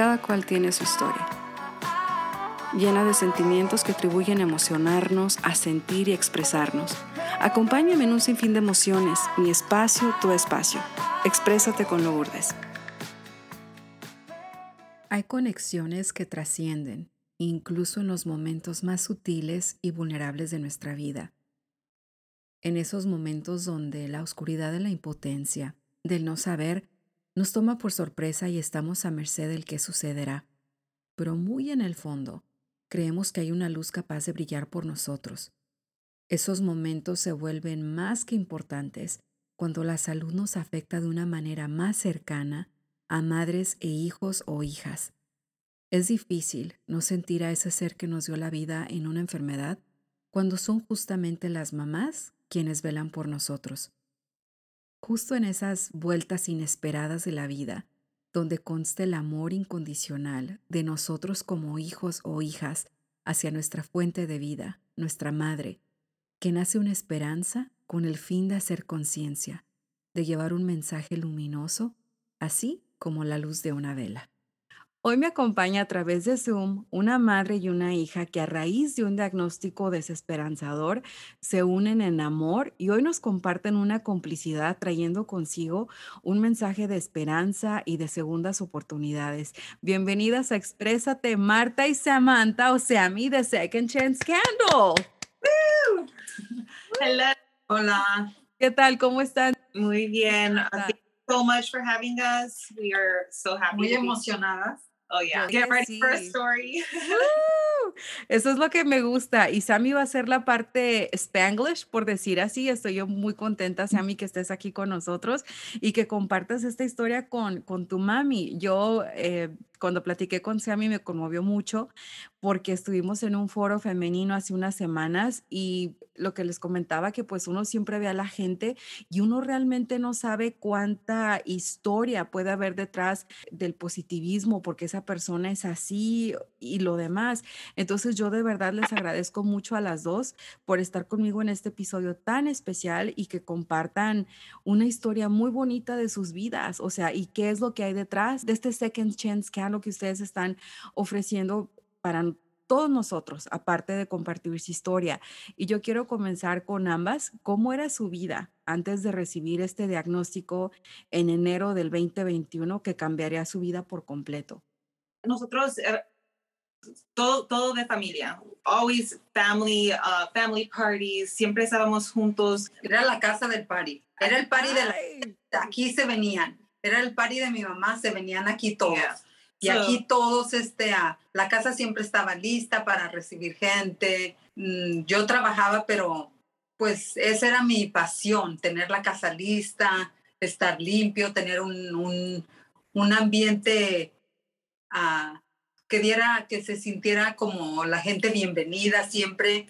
Cada cual tiene su historia, llena de sentimientos que atribuyen a emocionarnos, a sentir y expresarnos. Acompáñame en un sinfín de emociones, mi espacio, tu espacio. Exprésate con Lourdes. Hay conexiones que trascienden, incluso en los momentos más sutiles y vulnerables de nuestra vida. En esos momentos donde la oscuridad de la impotencia, del no saber, nos toma por sorpresa y estamos a merced del que sucederá. Pero muy en el fondo, creemos que hay una luz capaz de brillar por nosotros. Esos momentos se vuelven más que importantes cuando la salud nos afecta de una manera más cercana a madres e hijos o hijas. Es difícil no sentir a ese ser que nos dio la vida en una enfermedad cuando son justamente las mamás quienes velan por nosotros. Justo en esas vueltas inesperadas de la vida, donde consta el amor incondicional de nosotros como hijos o hijas hacia nuestra fuente de vida, nuestra madre, que nace una esperanza con el fin de hacer conciencia, de llevar un mensaje luminoso, así como la luz de una vela. Hoy me acompaña a través de Zoom una madre y una hija que a raíz de un diagnóstico desesperanzador se unen en amor y hoy nos comparten una complicidad trayendo consigo un mensaje de esperanza y de segundas oportunidades. Bienvenidas a Exprésate, Marta y Samantha, o sea, mi de Second Chance Candle. Hola. Hola. ¿Qué tal? ¿Cómo están? Muy bien. Thank you so much for having us. We are so happy. Muy emocionadas. Oh, yeah. Get ready for a story. Eso es lo que me gusta. Y Sammy va a ser la parte Spanglish, por decir así. Estoy yo muy contenta, Sammy, que estés aquí con nosotros y que compartas esta historia con, con tu mami. Yo, eh, cuando platiqué con Sammy, me conmovió mucho porque estuvimos en un foro femenino hace unas semanas y lo que les comentaba que pues uno siempre ve a la gente y uno realmente no sabe cuánta historia puede haber detrás del positivismo porque esa persona es así y lo demás. Entonces yo de verdad les agradezco mucho a las dos por estar conmigo en este episodio tan especial y que compartan una historia muy bonita de sus vidas, o sea, y qué es lo que hay detrás de este Second Chance lo que ustedes están ofreciendo para todos nosotros, aparte de compartir su historia. Y yo quiero comenzar con ambas. ¿Cómo era su vida antes de recibir este diagnóstico en enero del 2021 que cambiaría su vida por completo? Nosotros, eh, todo, todo de familia, always family, uh, family parties, siempre estábamos juntos. Era la casa del party, era el party de la... Aquí se venían, era el party de mi mamá, se venían aquí todos. Y aquí todos, este, la casa siempre estaba lista para recibir gente. Mm, yo trabajaba, pero pues esa era mi pasión, tener la casa lista, estar limpio, tener un, un, un ambiente uh, que diera, que se sintiera como la gente bienvenida siempre.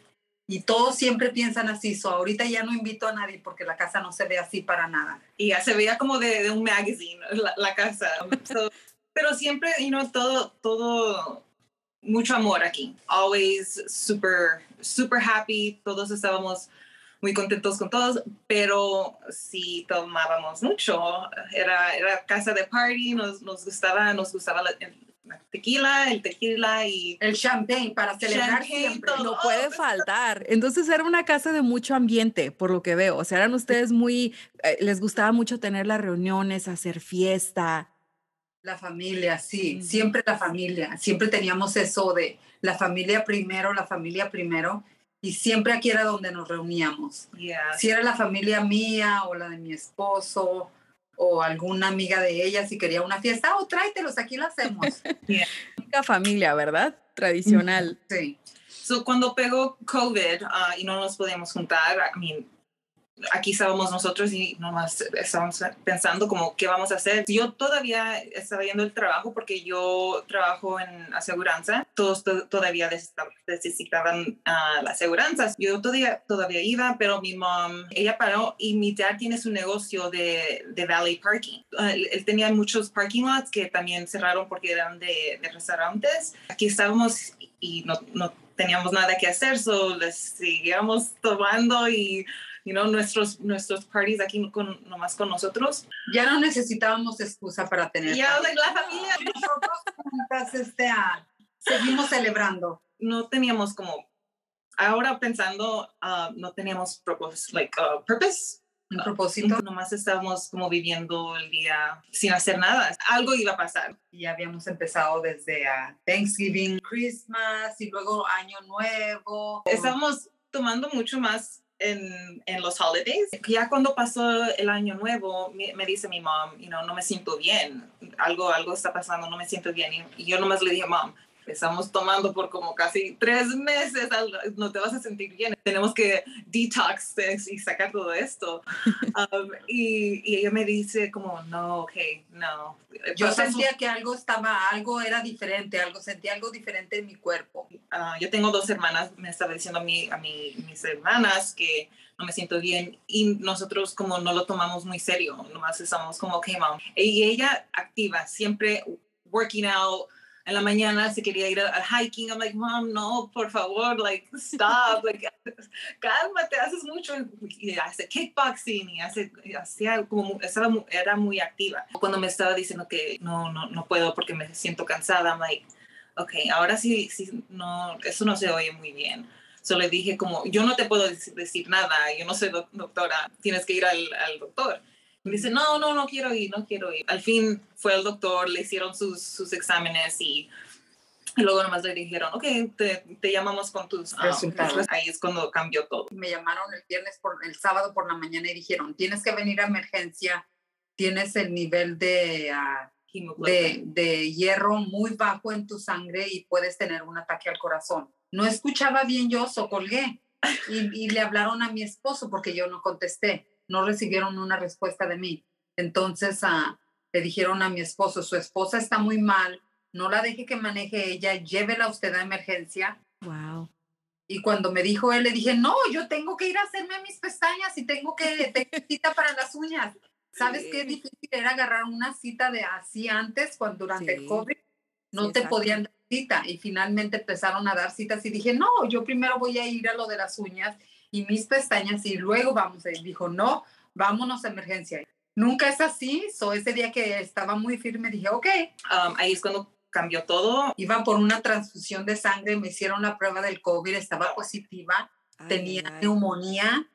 Y todos siempre piensan así. So, ahorita ya no invito a nadie porque la casa no se ve así para nada. Y ya se veía como de, de un magazine, la, la casa. Pero siempre, you know, todo, todo, mucho amor aquí. Always super, super happy. Todos estábamos muy contentos con todos, pero si tomábamos mucho. Era, era casa de party, nos, nos gustaba, nos gustaba la, tequila, el tequila y el champagne para celebrar siempre. No puede faltar. Entonces era una casa de mucho ambiente, por lo que veo. O sea, eran ustedes muy, eh, les gustaba mucho tener las reuniones, hacer fiesta. La familia, sí, siempre la familia. Siempre teníamos eso de la familia primero, la familia primero. Y siempre aquí era donde nos reuníamos. Si era la familia mía o la de mi esposo o alguna amiga de ella, si quería una fiesta, oh, tráetelos, aquí lo hacemos. yeah. familia, ¿verdad? Tradicional. Sí. So, cuando pegó COVID uh, y no nos podíamos juntar, I mean, aquí estábamos nosotros y nomás estábamos pensando como qué vamos a hacer. Yo todavía estaba yendo el trabajo porque yo trabajo en aseguranza. Todos todavía necesitaban uh, la aseguranza. Yo todavía, todavía iba, pero mi mom, ella paró y mi dad tiene su negocio de, de valet parking. Ah, él, tenía muchos parking lots que también cerraron porque eran de, de restaurantes. Aquí estábamos y no, no teníamos nada que hacer, solo les seguíamos tomando y you know, nuestros, nuestros parties aquí con, nomás con nosotros. Ya no necesitábamos excusa para tener. Ya, la familia. Nosotros estabas, este, a, seguimos celebrando. No teníamos como, ahora pensando, uh, no teníamos propósito, like, uh, purpose. Un propósito. Nomás estábamos como viviendo el día sin hacer nada. Algo iba a pasar. Y habíamos empezado desde Thanksgiving, Christmas y luego Año Nuevo. Estábamos tomando mucho más en, en, los holidays. Ya cuando pasó el año nuevo, me, dice mi mom, you know, no me siento bien, algo, algo está pasando, no me siento bien. Y, y yo nomás le dije, mom, estamos tomando por como casi tres meses, no te vas a sentir bien, tenemos que detox y sacar todo esto. Um, y, y, ella me dice como, no, ok, no. Yo sentía que algo estaba, algo era diferente, algo, sentía algo diferente en mi cuerpo. Uh, yo tengo dos hermanas, me estaba diciendo a, mí, a mí, mis hermanas que no me siento bien y nosotros como no lo tomamos muy serio, nomás estamos como, ok, mom. Y ella activa, siempre working out, en la mañana se quería ir al hiking. I'm like, mom, no, por favor, like, stop, like, cálmate, haces mucho. Y hace kickboxing y hace, hacía como, era muy activa. Cuando me estaba diciendo que no, no, no puedo porque me siento cansada, I'm like, ok, ahora sí, sí, no, eso no se oye muy bien. Solo le dije como, yo no te puedo decir, nada, yo no soy doctora, tienes que ir al, al doctor. Me dice, no, no, no quiero ir, no quiero ir. Al fin fue el doctor, le hicieron sus, sus exámenes y, luego nomás le dijeron, ok, te, te llamamos con tus ah, resultados. ahí es cuando cambió todo. Me llamaron el viernes, por, el sábado por la mañana y dijeron, tienes que venir a emergencia, tienes el nivel de... Uh, de, de, hierro muy bajo en tu sangre y puedes tener un ataque al corazón. No escuchaba bien yo, so colgué y, y, le hablaron a mi esposo porque yo no contesté no recibieron una respuesta de mí. Entonces uh, le dijeron a mi esposo, su esposa está muy mal, no la deje que maneje ella, llévela usted a emergencia. Wow. Y cuando me dijo él, le dije, no, yo tengo que ir a hacerme mis pestañas y tengo que tener cita para las uñas. ¿Sabes qué difícil era agarrar una cita de así antes, cuando durante el COVID no te podían dar cita? Y finalmente empezaron a dar citas y dije, no, yo primero voy a ir a lo de las uñas y mis pestañas y luego vamos a ir. Dijo, no, vámonos a emergencia. Nunca es así, so ese día que estaba muy firme dije, ok. Um, ahí es cuando cambió todo. Iba por una transfusión de sangre, me hicieron la prueba del COVID, estaba positiva, tenía neumonía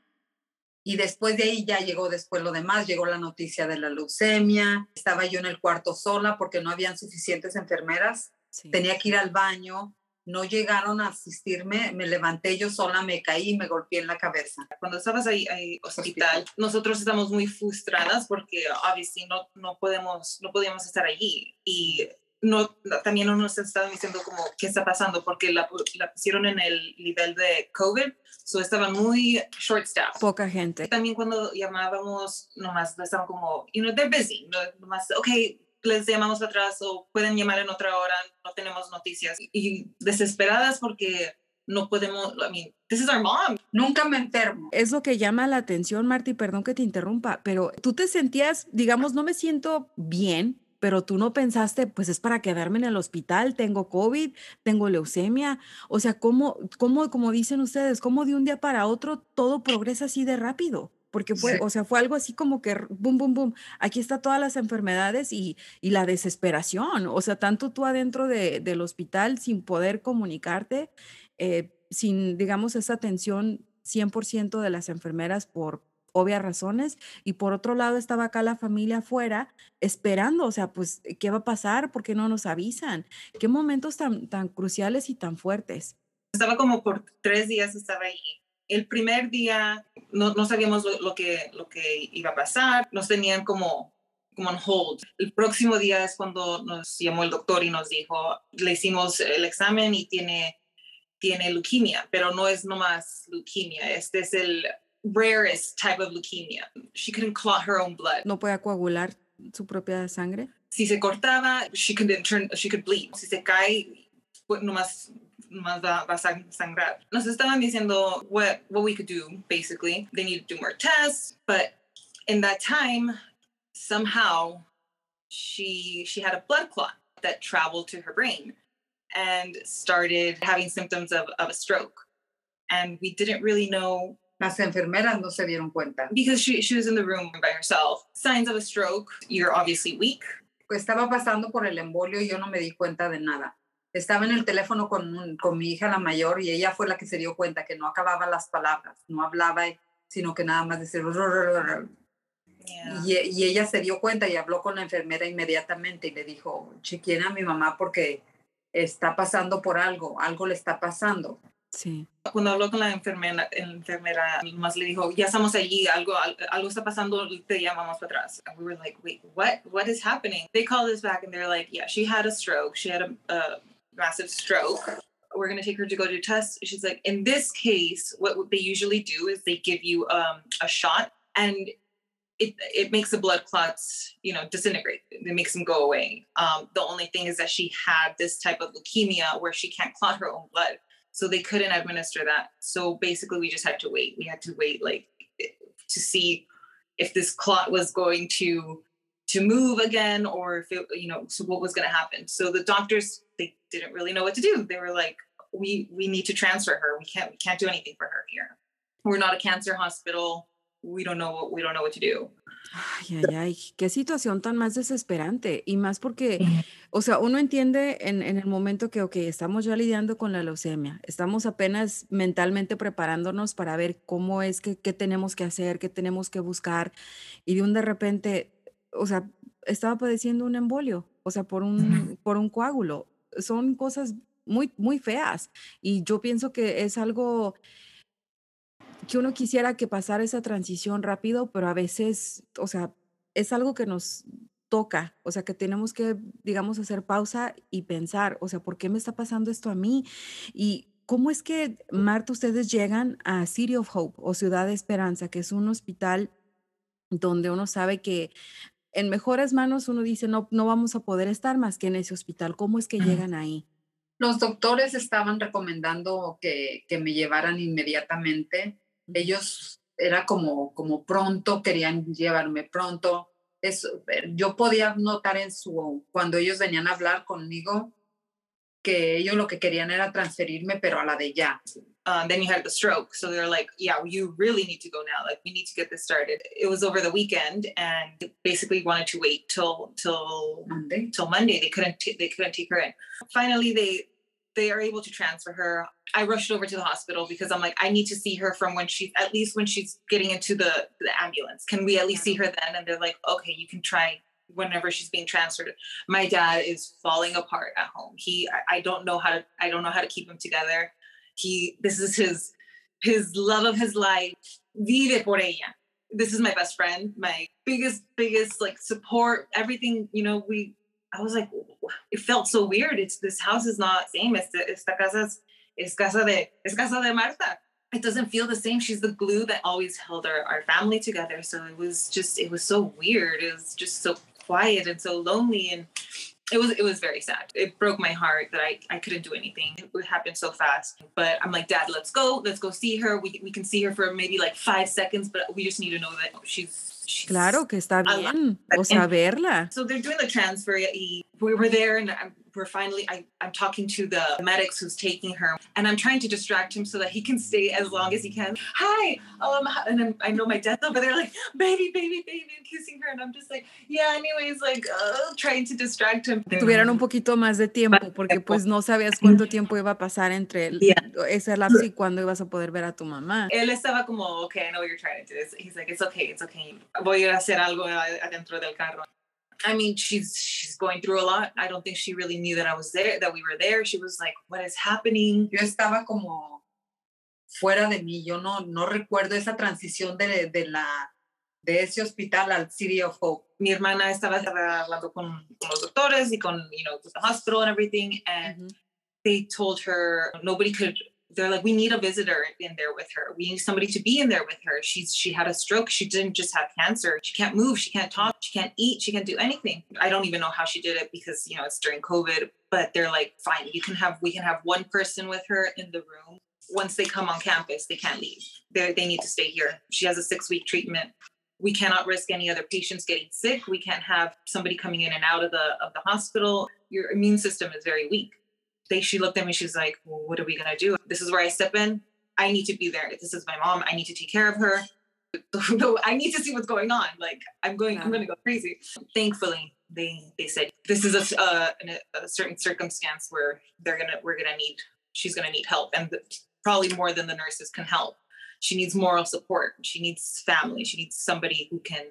y después de ahí ya llegó después lo demás, llegó la noticia de la leucemia, estaba yo en el cuarto sola porque no habían suficientes enfermeras, tenía que ir al baño, no llegaron a asistirme, me levanté yo sola, me caí y me golpeé en la cabeza. Cuando estabas ahí, ahí hospital, nosotros estamos muy frustradas porque obviamente no, no, podemos, no podíamos estar allí y no, también no nos estaban diciendo como qué está pasando porque la, la pusieron en el nivel de COVID, so estaban muy short staff. Poca gente. También cuando llamábamos, nomás estaban como, you know, they're busy, nomás, okay, les llamamos atrás o pueden llamar en otra hora, no tenemos noticias. Y desesperadas porque no podemos, I mean, this is our mom. Nunca me enfermo. Es lo que llama la atención, Marty, perdón que te interrumpa, pero tú te sentías, digamos, no me siento bien, pero tú no pensaste, pues es para quedarme en el hospital, tengo COVID, tengo leucemia. O sea, ¿cómo, cómo, como dicen ustedes, cómo de un día para otro todo progresa así de rápido? Porque fue, o sea, fue algo así como que, boom, boom, boom, aquí está todas las enfermedades y, y la desesperación, o sea, tanto tú adentro de, del hospital sin poder comunicarte, eh, sin, digamos, esa atención 100% de las enfermeras por obvias razones, y por otro lado estaba acá la familia afuera esperando, o sea, pues, ¿qué va a pasar? ¿Por qué no nos avisan? ¿Qué momentos tan, tan cruciales y tan fuertes? Estaba como por tres días, estaba ahí el primer día no, no sabíamos lo, que, lo que iba a pasar, nos tenían como, como en hold. El próximo día es cuando nos llamó el doctor y nos dijo, le hicimos el examen y tiene, tiene leukemia, pero no es nomás leukemia, este es el rarest type of leukemia. She couldn't clot her own blood. No puede coagular su propia sangre. Si se cortaba, she could, turn, she could bleed. Si se cae, nomás más va, va a sangrar. Nos estaban diciendo what, what we could do, basically. They need to do more tests, but in that time, somehow she she had a blood clot that traveled to her brain and started having symptoms of, of a stroke. And we didn't really know Las enfermeras no se dieron cuenta. Because she, she was in the room by herself. Signs of a stroke, you're obviously weak. estaba pasando por el embolio y yo no me di cuenta de nada. Estaba en el teléfono con, con mi hija la mayor y ella fue la que se dio cuenta que no acababa las palabras, no hablaba, sino que nada más decía... Y, y, ella se dio cuenta y habló con la enfermera inmediatamente y le dijo, chequeen a mi mamá porque está pasando por algo, algo le está pasando. Sí. Cuando habló con la enfermera, la enfermera más le dijo, ya estamos allí, algo, algo está pasando, te llamamos para atrás. And we were like, wait, what, what is happening? They called us back and they're like, yeah, she had a stroke. She had a, a massive stroke. We're going to take her to go to test. She's like, in this case, what they usually do is they give you um, a shot and it it makes the blood clots, you know, disintegrate. It makes them go away. Um, the only thing is that she had this type of leukemia where she can't clot her own blood, so they couldn't administer that. So basically, we just had to wait. We had to wait, like, to see if this clot was going to to move again or if it, you know, so what was going to happen. So the doctors they didn't really know what to do. They were like, we we need to transfer her. We can't we can't do anything for her here. We're not a cancer hospital we don't know what, we don't know what to do. Ay, ay, ay, qué situación tan más desesperante. Y más porque, o sea, uno entiende en, en, el momento que, ok, estamos ya lidiando con la leucemia, estamos apenas mentalmente preparándonos para ver cómo es que, qué tenemos que hacer, qué tenemos que buscar. Y de un de repente, o sea, estaba padeciendo un embolio, o sea, por un, por un coágulo. Son cosas muy, muy feas. Y yo pienso que es algo que uno quisiera que pasara esa transición rápido, pero a veces, o sea, es algo que nos toca, o sea, que tenemos que, digamos, hacer pausa y pensar, o sea, ¿por qué me está pasando esto a mí? Y cómo es que, Marta, ustedes llegan a City of Hope o Ciudad de Esperanza, que es un hospital donde uno sabe que en mejores manos uno dice, no, no vamos a poder estar más que en ese hospital. ¿Cómo es que llegan ahí? Los doctores estaban recomendando que, que me llevaran inmediatamente ellos era como, como pronto, querían llevarme pronto. Eso, eh, yo podía notar en su, cuando ellos venían a hablar conmigo, que ellos lo que querían era transferirme, pero a la de ya. Um, then you had the stroke. So they're like, yeah, you really need to go now. Like, we need to get this started. It was over the weekend and basically wanted to wait till, till Monday. Till Monday. They couldn't, t- they couldn't take her in. Finally, they, they are able to transfer her. I rushed over to the hospital because I'm like, I need to see her from when she's at least when she's getting into the, the ambulance. Can we at least see her then? And they're like, okay, you can try whenever she's being transferred. My dad is falling apart at home. He I, I don't know how to I don't know how to keep him together. He this is his his love of his life. Vive por ella. This is my best friend, my biggest, biggest like support, everything, you know, we I was like, it felt so weird. It's this house is not same. It's esta casa es, casa de es casa de Marta. It doesn't feel the same. She's the glue that always held our, our family together. So it was just it was so weird. It was just so quiet and so lonely and it was it was very sad. It broke my heart that I, I couldn't do anything. It happened so fast. But I'm like, Dad, let's go. Let's go see her. We, we can see her for maybe like five seconds, but we just need to know that she's Claro que está bien, o sea, verla. So they're doing the transfer. We were there, and I'm we're finally I, i'm talking to the medics who's taking her and i'm trying to distract him so that he can stay as long as he can. Hi um and I'm, i know my dad's over there like baby baby baby and kissing her and i'm just like yeah anyways like uh, trying to distract him. Tuvieran un poquito más de tiempo porque pues no sabías cuánto tiempo iba a pasar entre el, yeah. ese lapso y cuándo ibas a poder ver a tu mamá. Él estaba como okay I know what you're trying to do. He's like it's okay it's okay. Voy a hacer algo adentro del carro I mean, she's she's going through a lot. I don't think she really knew that I was there, that we were there. She was like, "What is happening?" Yo estaba como fuera de mí. Yo no no recuerdo esa transición de, de la de ese hospital al City of Hope. Mi hermana estaba hablando con, con los doctores y con, you know, with the hospital and everything, and mm -hmm. they told her nobody could they're like, we need a visitor in there with her. We need somebody to be in there with her. She's she had a stroke. She didn't just have cancer. She can't move. She can't talk. She can't eat. She can't do anything. I don't even know how she did it because you know it's during COVID. But they're like, fine, you can have we can have one person with her in the room. Once they come on campus, they can't leave. They they need to stay here. She has a six week treatment. We cannot risk any other patients getting sick. We can't have somebody coming in and out of the of the hospital. Your immune system is very weak they she looked at me she's like well, what are we going to do? This is where i step in. I need to be there. This is my mom. I need to take care of her. I need to see what's going on. Like i'm going i'm going to go crazy. Thankfully they they said this is a, uh, a certain circumstance where they're gonna we're gonna need she's gonna need help and the, probably more than the nurses can help. She needs moral support. She needs family. She needs somebody who can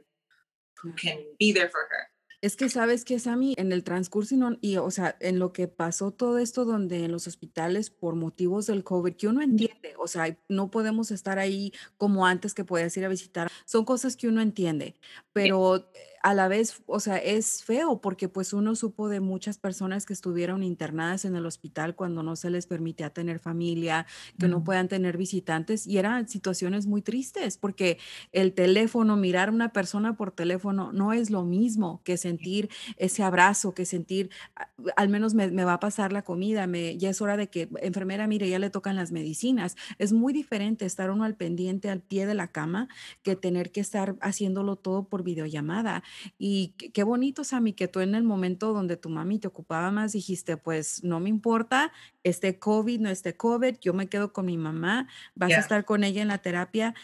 who can be there for her Es que sabes que Sammy, en el transcurso y, no- y, o sea, en lo que pasó todo esto donde en los hospitales por motivos del COVID, que uno entiende, o sea, no podemos estar ahí como antes que podías ir a visitar, son cosas que uno entiende, pero eh, a la vez, o sea, es feo porque pues uno supo de muchas personas que estuvieron internadas en el hospital cuando no se les permitía tener familia, que no puedan tener visitantes y eran situaciones muy tristes porque el teléfono, mirar a una persona por teléfono no es lo mismo que sentir ese abrazo, que sentir, a- al menos me, me va a pasar la comida, me, ya es hora de que, enfermera, mire, ya le tocan las medicinas. Es muy diferente estar uno al pendiente, al pie de la cama, que tener que estar haciéndolo todo por videollamada. Y qué, qué bonito, Sammy, que tú en el momento donde tu mami te ocupaba más dijiste, pues no me importa, este COVID, no este COVID, yo me quedo con mi mamá, vas a estar con ella en la terapia.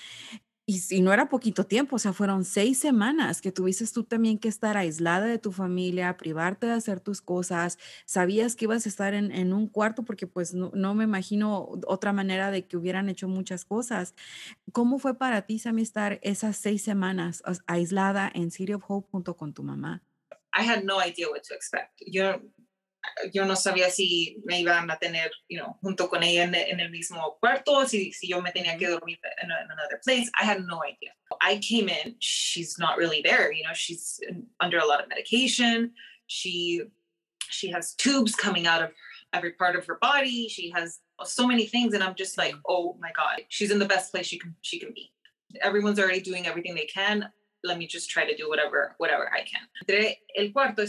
Y, si no era poquito tiempo, o sea, fueron seis semanas que tuviste tú también que estar aislada de tu familia, privarte de hacer tus cosas, sabías que ibas a estar en, en un cuarto porque pues no, no me imagino otra manera de que hubieran hecho muchas cosas. ¿Cómo fue para ti, Sammy, estar esas seis semanas as- aislada en City of Hope junto con tu mamá? I had no idea what to expect. Yo, yo no sabía si me iban a tener, you know, junto con ella en, en el mismo cuarto, si, si yo me tenía que dormir in, a- in another place. I had no idea. I came in, she's not really there. You know, she's under a lot of medication. She she has tubes coming out of every part of her body. She has so many things, and I'm just like, mm. oh my god, she's in the best place she can she can be. Everyone's already doing everything they can. Let me just try to do whatever whatever I can. Entré, el cuarto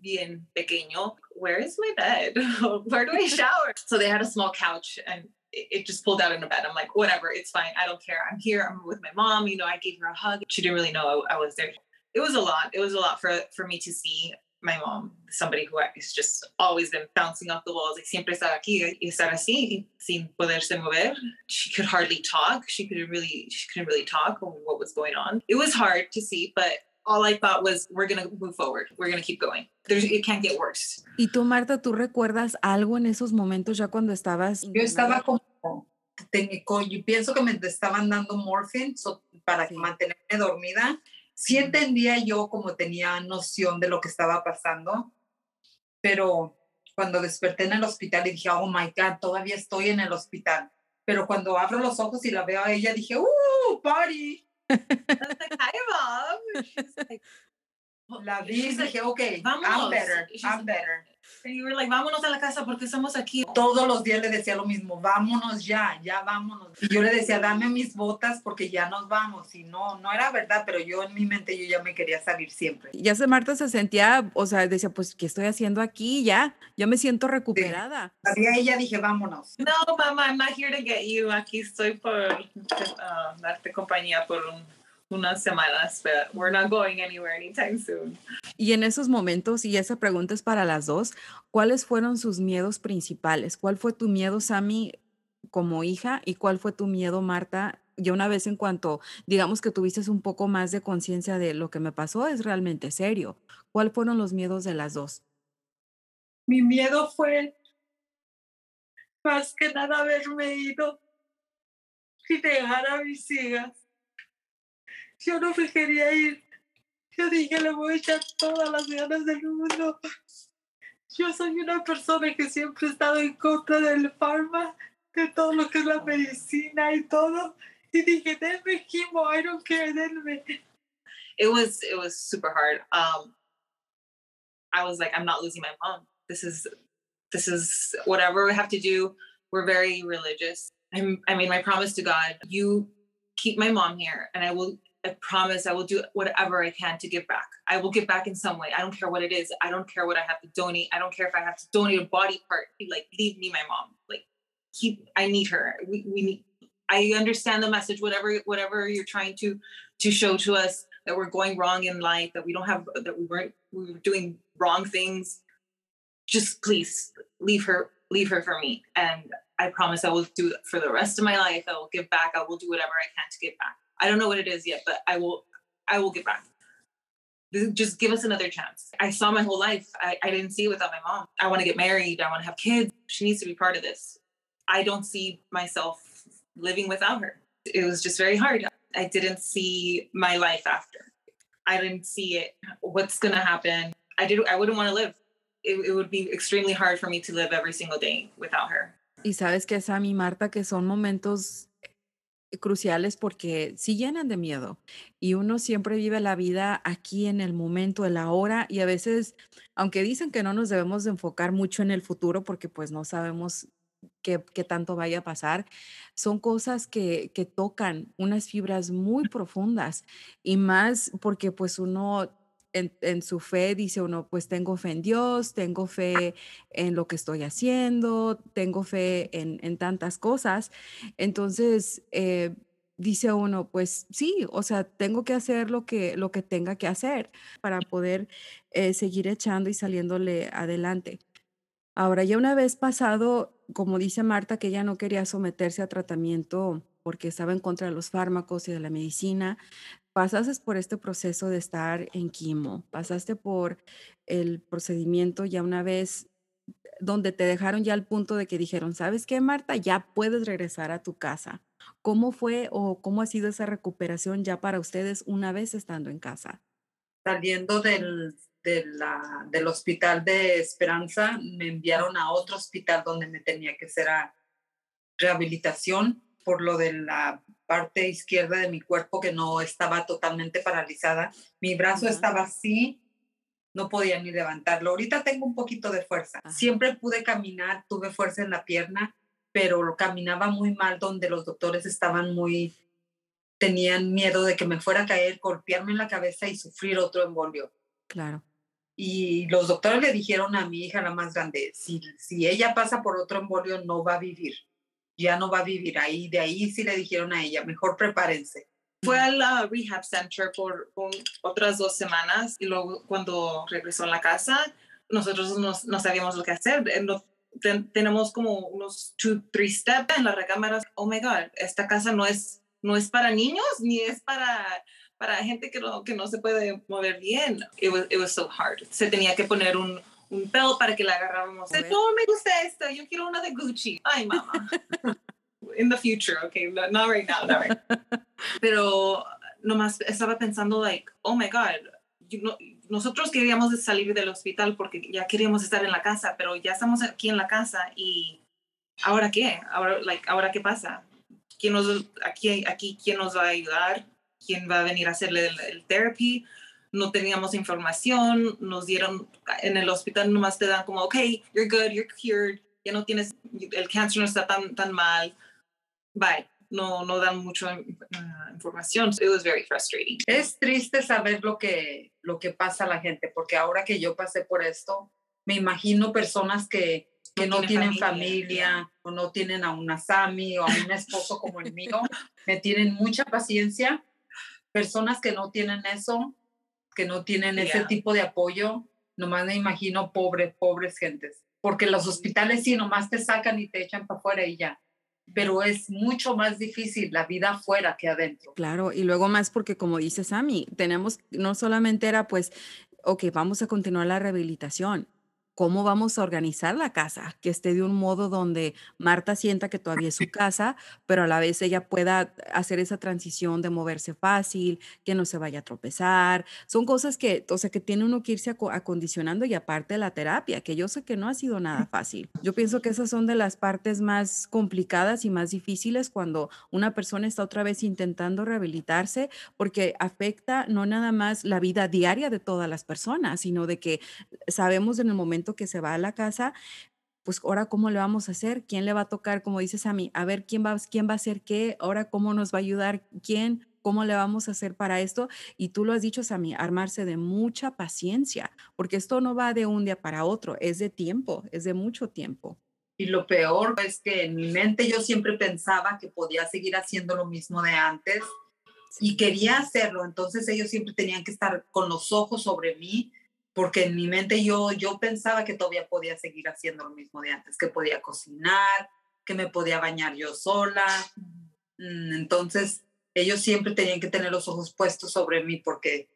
bien pequeño. Where is my bed? Where do I shower? so they had a small couch and it just pulled out in a bed. I'm like, whatever, it's fine. I don't care. I'm here. I'm with my mom. You know, I gave her a hug. She didn't really know I, I was there. It was a lot. It was a lot for for me to see my mom, somebody who has just always been bouncing off the walls, like siempre estar aquí y estar así sin poderse mover. She could hardly talk. She couldn't really she couldn't really talk on what was going on. It was hard to see, but all I thought was we're gonna move forward. We're gonna keep going. There's it can't get worse. Y tú, Marta, ¿tú recuerdas algo en esos momentos ya cuando estabas? Yo estaba como, ten- co- yo pienso que me estaban dando morphine so- para Sí. mantenerme dormida. Sí entendía yo como tenía noción de lo que estaba pasando, pero cuando desperté en el hospital y dije, oh my God, todavía estoy en el hospital. Pero cuando abro los ojos y la veo a ella, dije, ¡uh, party! I was like, hi mom. She's like, La vi y she's like, dije, ok, I'm better, She's I'm better. And you were like, vámonos a la casa porque estamos aquí. Todos los días le decía lo mismo, vámonos ya, ya vámonos. Y yo le decía, dame mis botas porque ya nos vamos. Y no, no era verdad, pero yo en mi mente yo ya me quería salir siempre. Ya se Marta se sentía, o sea, decía, pues, ¿qué estoy haciendo aquí? Ya, ya me siento recuperada. Sabía ella, dije, vámonos. No, mamá, I'm not here to get you. Aquí estoy por uh, darte compañía por un, unas semanas, but we're not going anywhere anytime soon. Y en esos momentos, y esa pregunta es para las dos, ¿cuáles fueron sus miedos principales? ¿Cuál fue tu miedo, Sammy, como hija? ¿Y cuál fue tu miedo, Marta? Ya una vez en cuanto, digamos que tuviste un poco más de conciencia de lo que me pasó, es realmente serio. ¿Cuáles fueron los miedos de las dos? Mi miedo fue más que nada haberme ido y dejar a mis hijas. Yo no me quería ir. Yo dije, le voy a echar todas las ganas del mundo. Yo soy una persona que siempre he estado en contra del farma, de todo lo que es la medicina y todo. Y dije, denme quimo, I don't care, denme. It was it was super hard. Um, I was like, I'm not losing my mom. This is this is whatever we have to do. We're very religious. I'm, I made my promise to God. You keep my mom here, and I will. I promise I will do whatever I can to give back. I will give back in some way. I don't care what it is. I don't care what I have to donate. I don't care if I have to donate a body part. Like, leave me my mom. Like, keep. I need her. We, we need. I understand the message. Whatever whatever you're trying to to show to us that we're going wrong in life, that we don't have that we weren't we were doing wrong things. Just please leave her leave her for me. And I promise I will do it for the rest of my life. I will give back. I will do whatever I can to give back. I don't know what it is yet, but I will I will give back. just give us another chance. I saw my whole life. I, I didn't see it without my mom. I want to get married. I want to have kids. She needs to be part of this. I don't see myself living without her. It was just very hard. I didn't see my life after. I didn't see it. What's going to happen? I did. I wouldn't want to live. It, it would be extremely hard for me to live every single day without her. Y sabes que Sammy Marta, que son momentos cruciales porque sí llenan de miedo y uno siempre vive la vida aquí en el momento, en la hora y a veces, aunque dicen que no nos debemos de enfocar mucho en el futuro porque pues no sabemos qué, qué tanto vaya a pasar, son cosas que, que tocan unas fibras muy profundas y más porque pues uno en, su fe dice uno, pues tengo fe en Dios, tengo fe en lo que estoy haciendo, tengo fe en, tantas cosas. Entonces, eh, dice uno, pues sí, o sea, tengo que hacer lo que, lo que tenga que hacer para poder eh, seguir echando y saliéndole adelante. Ahora, ya una vez pasado, como dice Marta, que ella no quería someterse a tratamiento porque estaba en contra de los fármacos y de la medicina, pasaste por este proceso de estar en quimo, pasaste por el procedimiento ya una vez donde te dejaron ya al punto de que dijeron, ¿sabes qué, Marta? Ya puedes regresar a tu casa. ¿Cómo fue o cómo ha sido esa recuperación ya para ustedes una vez estando en casa? Saliendo del, del hospital de Esperanza, me enviaron a otro hospital donde me tenía que hacer rehabilitación por lo de la parte izquierda de mi cuerpo que no estaba totalmente paralizada. Mi brazo estaba así, no podía ni levantarlo. Ahorita tengo un poquito de fuerza. Siempre pude caminar, tuve fuerza en la pierna, pero caminaba muy mal donde los doctores estaban muy, tenían miedo de que me fuera a caer, golpearme en la cabeza y sufrir otro embolio. Claro. Y los doctores le dijeron a mi hija, la más grande, si, si ella pasa por otro embolio, no va a vivir ya no va a vivir ahí. De ahí sí le dijeron a ella, mejor prepárense. Fue al rehab center por otras dos semanas y luego cuando regresó a la casa, nosotros no, sabíamos lo que hacer. Tenemos como unos two, three steps en las recámaras. Oh my God, esta casa no es, no es para niños ni es para, para gente que no, que no se puede mover bien. It was, it was so hard. Se tenía que poner un, un pelo para que la agarráramos. No me gusta esto, yo quiero una de Gucci. Ay, mamá. In the future, okay, not right now, not right. Pero nomás estaba pensando, like, oh my God, nosotros queríamos salir del hospital porque ya queríamos estar en la casa, pero ya estamos aquí en la casa y ahora qué, ahora, like, ahora qué pasa. ¿Quién nos, aquí, aquí, quién nos va a ayudar? ¿Quién va a venir a hacerle el, el therapy? No teníamos información, nos dieron, en el hospital nomás te dan como, ok, you're good, you're cured, ya no tienes, el cáncer no está tan, tan mal, bye. No, no dan mucha uh, información. It was very frustrating. Es triste saber lo que, lo que pasa a la gente, porque ahora que yo pasé por esto, me imagino personas que, que no, tienen familia, o no tienen a una Sami o a un esposo como el mío, me tienen mucha paciencia. Personas que no tienen eso, que no tienen ese tipo de apoyo, nomás me imagino pobres, pobres gentes. Porque los hospitales sí, nomás te sacan y te echan para afuera y ya. Pero es mucho más difícil la vida afuera que adentro. Claro, y luego más porque como dice Sammy, tenemos, no solamente era pues, ok, vamos a continuar la rehabilitación, cómo vamos a organizar la casa, que esté de un modo donde Marta sienta que todavía es su casa, pero a la vez ella pueda hacer esa transición de moverse fácil, que no se vaya a tropezar. Son cosas que, o sea, que tiene uno que irse acondicionando y aparte la terapia, que yo sé que no ha sido nada fácil. Yo pienso que esas son de las partes más complicadas y más difíciles cuando una persona está otra vez intentando rehabilitarse, porque afecta no nada más la vida diaria de todas las personas, sino de que sabemos en el momento que se va a la casa, pues ahora cómo le vamos a hacer, quién le va a tocar, como dices a mí, a ver quién va, quién va a hacer qué, ahora cómo nos va a ayudar, quién, cómo le vamos a hacer para esto. Y tú lo has dicho, a mí, armarse de mucha paciencia, porque esto no va de un día para otro, es de tiempo, es de mucho tiempo. Y lo peor es que en mi mente yo siempre pensaba que podía seguir haciendo lo mismo de antes y quería hacerlo. Entonces ellos siempre tenían que estar con los ojos sobre mí porque en mi mente yo, yo pensaba que todavía podía seguir haciendo lo mismo de antes, que podía cocinar, que me podía bañar yo sola. Mm, entonces, ellos siempre tenían que tener los ojos puestos sobre mí porque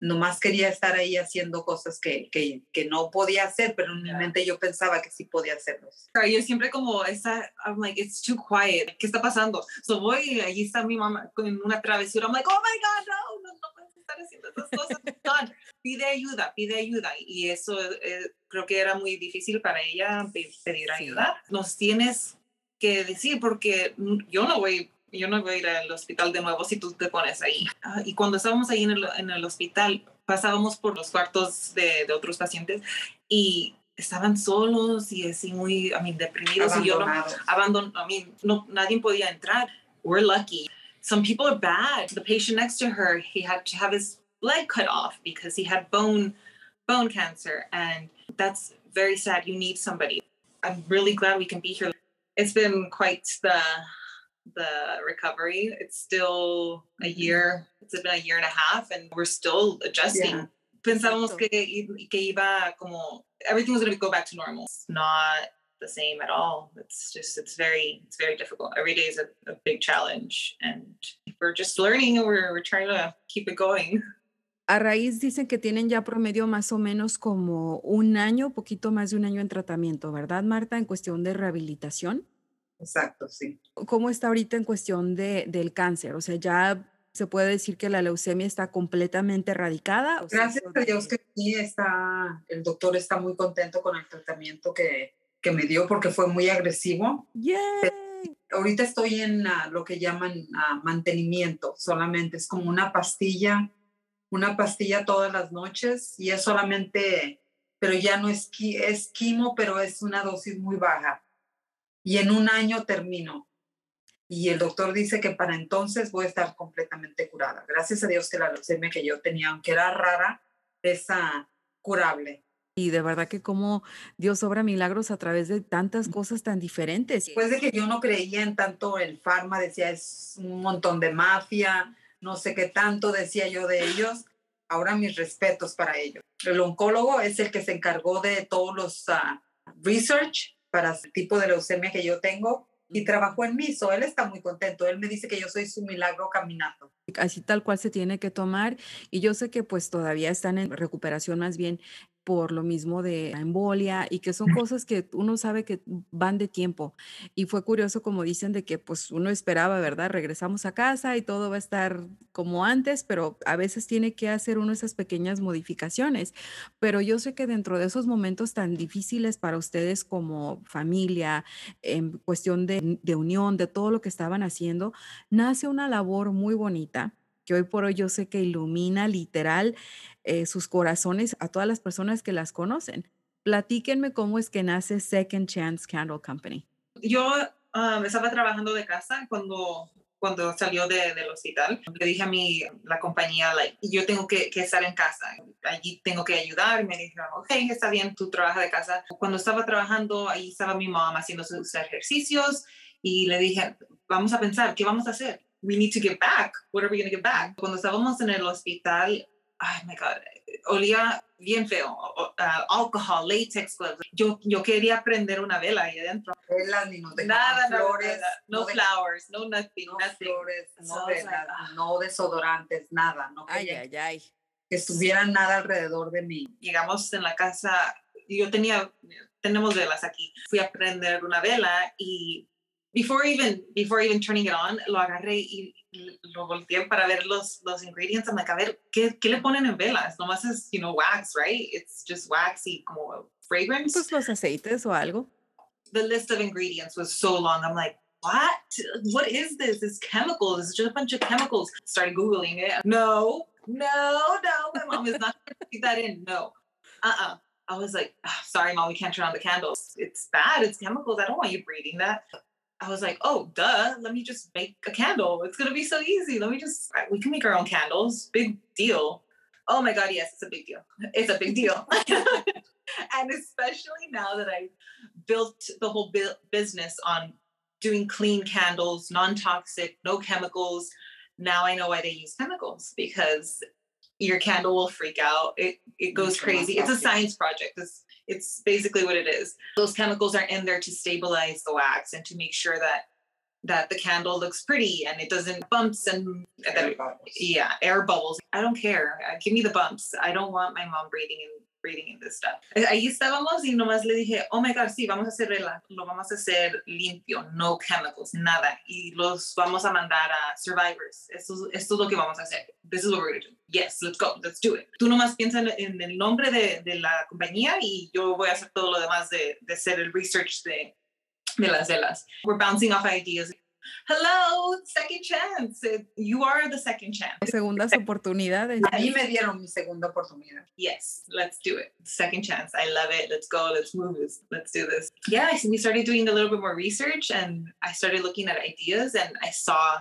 nomás quería estar ahí haciendo cosas que, que, que no podía hacer, pero en mi mente yo pensaba que sí podía hacerlos. Yo siempre como, esa, I'm like, it's too quiet, ¿qué está pasando? So voy, allí está mi mamá con una travesura, I'm like, oh my God, no, no, no estar haciendo esas cosas. pide ayuda, pide ayuda. Y eso eh, creo que era muy difícil para ella pedir ayuda. Nos tienes que decir, porque yo no voy yo no voy a ir al hospital de nuevo si tú te pones ahí. Ah, y cuando estábamos ahí en el, en el hospital, pasábamos por los cuartos de, de, otros pacientes y estaban solos y así muy, I mean, deprimidos. Y yo no, abandon, I mean, no, nadie podía entrar. We're lucky. Some people are bad. The patient next to her, he had to have his leg cut off because he had bone bone cancer and that's very sad. You need somebody. I'm really glad we can be here. It's been quite the the recovery. It's still a mm-hmm. year, it's been a year and a half, and we're still adjusting. Yeah. Pensábamos que, que iba como everything was going to go back to normal. It's not the same at all. It's just it's very it's very difficult. Every day is a, a big challenge, and we're just learning, and we're we're trying to keep it going. A raíz dicen que tienen ya promedio más o menos como un año, poquito más de un año en tratamiento, ¿verdad, Marta? En cuestión de rehabilitación. Exacto, sí. ¿Cómo está ahorita en cuestión de, del cáncer? O sea, ya se puede decir que la leucemia está completamente erradicada. Gracias a Dios que sí está, el doctor está muy contento con el tratamiento que, que me dio porque fue muy agresivo. Ahorita estoy en lo que llaman mantenimiento, solamente es como una pastilla, una pastilla todas las noches y es solamente, pero ya no es, es quimo, pero es una dosis muy baja y en un año termino. Y el doctor dice que para entonces voy a estar completamente curada. Gracias a Dios que la leucemia que yo tenía, aunque era rara, es curable. Y de verdad que como Dios obra milagros a través de tantas cosas tan diferentes. Después de que yo no creía en tanto el farma, decía es un montón de mafia, no sé qué tanto decía yo de ellos. Ahora mis respetos para ellos. El oncólogo es el que se encargó de todos los uh, research para el tipo de leucemia que yo tengo y trabajó en mí, so él está muy contento, él me dice que yo soy su milagro caminando. Así tal cual se tiene que tomar y yo sé que pues todavía están en recuperación más bien por lo mismo de la embolia y que son cosas que uno sabe que van de tiempo. Y fue curioso como dicen de que pues uno esperaba, ¿verdad? Regresamos a casa y todo va a estar como antes, pero a veces tiene que hacer uno esas pequeñas modificaciones. Pero yo sé que dentro de esos momentos tan difíciles para ustedes como familia, en cuestión de, de unión, de todo lo que estaban haciendo, nace una labor muy bonita que hoy por hoy yo sé que ilumina literal eh, sus corazones a todas las personas que las conocen. Platíquenme cómo es que nace Second Chance Candle Company. Yo um, estaba trabajando de casa cuando cuando salió de, del hospital. Le dije a mi, la compañía, like, yo tengo que, que, estar en casa, allí tengo que ayudar. Y me dijeron, ok, está bien, tú trabajas de casa. Cuando estaba trabajando, ahí estaba mi mamá haciendo sus ejercicios y le dije, vamos a pensar, ¿qué vamos a hacer? We need to give back. What are we going to give back? Cuando estábamos en el hospital, ay, my God, olía bien feo, uh, alcohol, latex gloves. Yo, yo quería prender una vela ahí adentro. Velas ni no nada, flores, no, no, flowers, no nothing, no flores, no velas, ah. no desodorantes, nada. No ay, ay, ay. Que estuviera nada alrededor de mí. Llegamos en la casa, yo tenía, tenemos velas aquí. Fui a prender una vela y before even before even turning it on, lo agarré y lo volteé para ver los, los ingredients. I'm like, a ver, ¿qué, ¿qué le ponen en velas? Nomás es, you know, wax, right? It's just waxy, como fragrance. Pues los aceites o algo. The list of ingredients was so long. I'm like, what? What is this? It's chemicals. It's just a bunch of chemicals. Started Googling it. No, no, no. My mom is not going to keep that in. No. Uh-uh. I was like, oh, sorry, mom, we can't turn on the candles. It's bad. It's chemicals. I don't want you breathing that. I was like, oh, duh, let me just make a candle. It's going to be so easy. Let me just, we can make our own candles. Big deal. Oh my God, yes, it's a big deal. It's a big deal. and especially now that I built the whole bu- business on doing clean candles, non toxic, no chemicals. Now I know why they use chemicals because your candle will freak out. It, it goes crazy. It's a science project. It's it's basically what it is. Those chemicals are in there to stabilize the wax and to make sure that that the candle looks pretty and it doesn't bumps and Air yeah, air bubbles. I don't care. Uh, give me the bumps. I don't want my mom breathing in breathing in this stuff. Eh, ahí estábamos y nomás le dije, oh my God, sí, vamos a hacer lo vamos a hacer limpio, no chemicals, nada. Y los vamos a mandar a survivors. Esto, esto es lo que vamos a hacer. This is what we're going do. Yes, let's go, let's do it. Tú nomás piensa en, el nombre de, la compañía y yo voy a hacer todo lo demás de, hacer el research de las velas. We're bouncing off ideas. Hello, second chance. You are the second chance. Segundas oportunidades. A mí me dieron mi segunda oportunidad. Yes, let's do it. Second chance. I love it. Let's go. Let's move. Let's do this. Yeah, we started doing a little bit more research and I started looking at ideas and I saw